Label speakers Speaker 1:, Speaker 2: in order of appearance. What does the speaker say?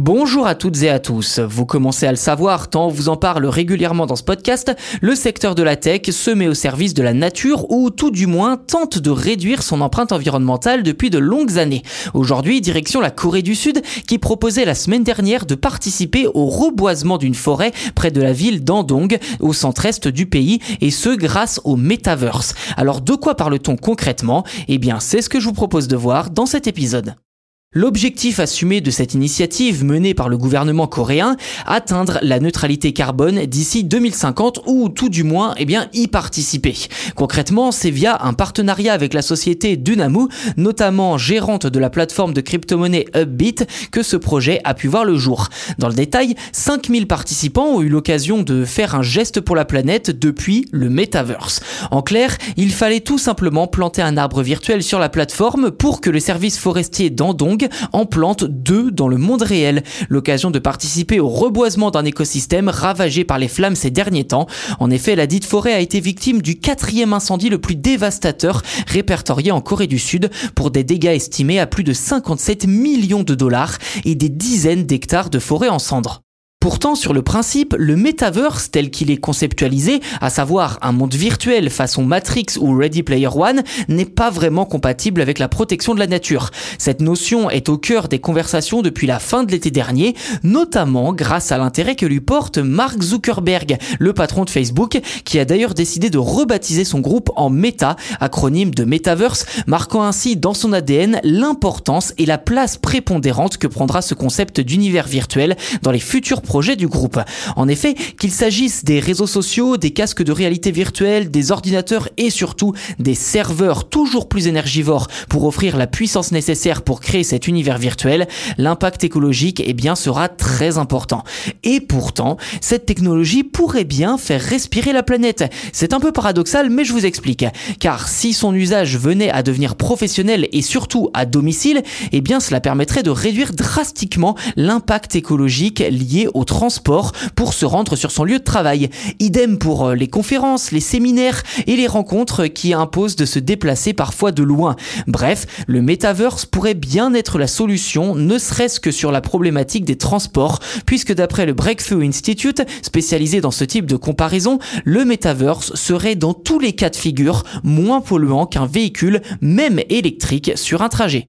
Speaker 1: Bonjour à toutes et à tous. Vous commencez à le savoir tant on vous en parle régulièrement dans ce podcast, le secteur de la tech se met au service de la nature ou tout du moins tente de réduire son empreinte environnementale depuis de longues années. Aujourd'hui, direction la Corée du Sud qui proposait la semaine dernière de participer au reboisement d'une forêt près de la ville d'Andong au centre-est du pays et ce grâce au Metaverse. Alors de quoi parle-t-on concrètement? Eh bien, c'est ce que je vous propose de voir dans cet épisode. L'objectif assumé de cette initiative menée par le gouvernement coréen, atteindre la neutralité carbone d'ici 2050 ou tout du moins eh bien, y participer. Concrètement, c'est via un partenariat avec la société Dunamu, notamment gérante de la plateforme de crypto-monnaie Upbit, que ce projet a pu voir le jour. Dans le détail, 5000 participants ont eu l'occasion de faire un geste pour la planète depuis le Metaverse. En clair, il fallait tout simplement planter un arbre virtuel sur la plateforme pour que le service forestier d'Andong en plante deux dans le monde réel. L'occasion de participer au reboisement d'un écosystème ravagé par les flammes ces derniers temps. En effet, la dite forêt a été victime du quatrième incendie le plus dévastateur répertorié en Corée du Sud pour des dégâts estimés à plus de 57 millions de dollars et des dizaines d'hectares de forêt en cendres. Pourtant, sur le principe, le metaverse tel qu'il est conceptualisé, à savoir un monde virtuel façon Matrix ou Ready Player One, n'est pas vraiment compatible avec la protection de la nature. Cette notion est au cœur des conversations depuis la fin de l'été dernier, notamment grâce à l'intérêt que lui porte Mark Zuckerberg, le patron de Facebook, qui a d'ailleurs décidé de rebaptiser son groupe en Meta, acronyme de Metaverse, marquant ainsi dans son ADN l'importance et la place prépondérante que prendra ce concept d'univers virtuel dans les futurs projet du groupe. En effet, qu'il s'agisse des réseaux sociaux, des casques de réalité virtuelle, des ordinateurs et surtout des serveurs toujours plus énergivores pour offrir la puissance nécessaire pour créer cet univers virtuel, l'impact écologique eh bien, sera très important. Et pourtant, cette technologie pourrait bien faire respirer la planète. C'est un peu paradoxal, mais je vous explique. Car si son usage venait à devenir professionnel et surtout à domicile, eh bien cela permettrait de réduire drastiquement l'impact écologique lié au transport pour se rendre sur son lieu de travail. Idem pour euh, les conférences, les séminaires et les rencontres qui imposent de se déplacer parfois de loin. Bref, le metaverse pourrait bien être la solution, ne serait-ce que sur la problématique des transports, puisque d'après le Breakthrough Institute, spécialisé dans ce type de comparaison, le metaverse serait dans tous les cas de figure moins polluant qu'un véhicule, même électrique, sur un trajet.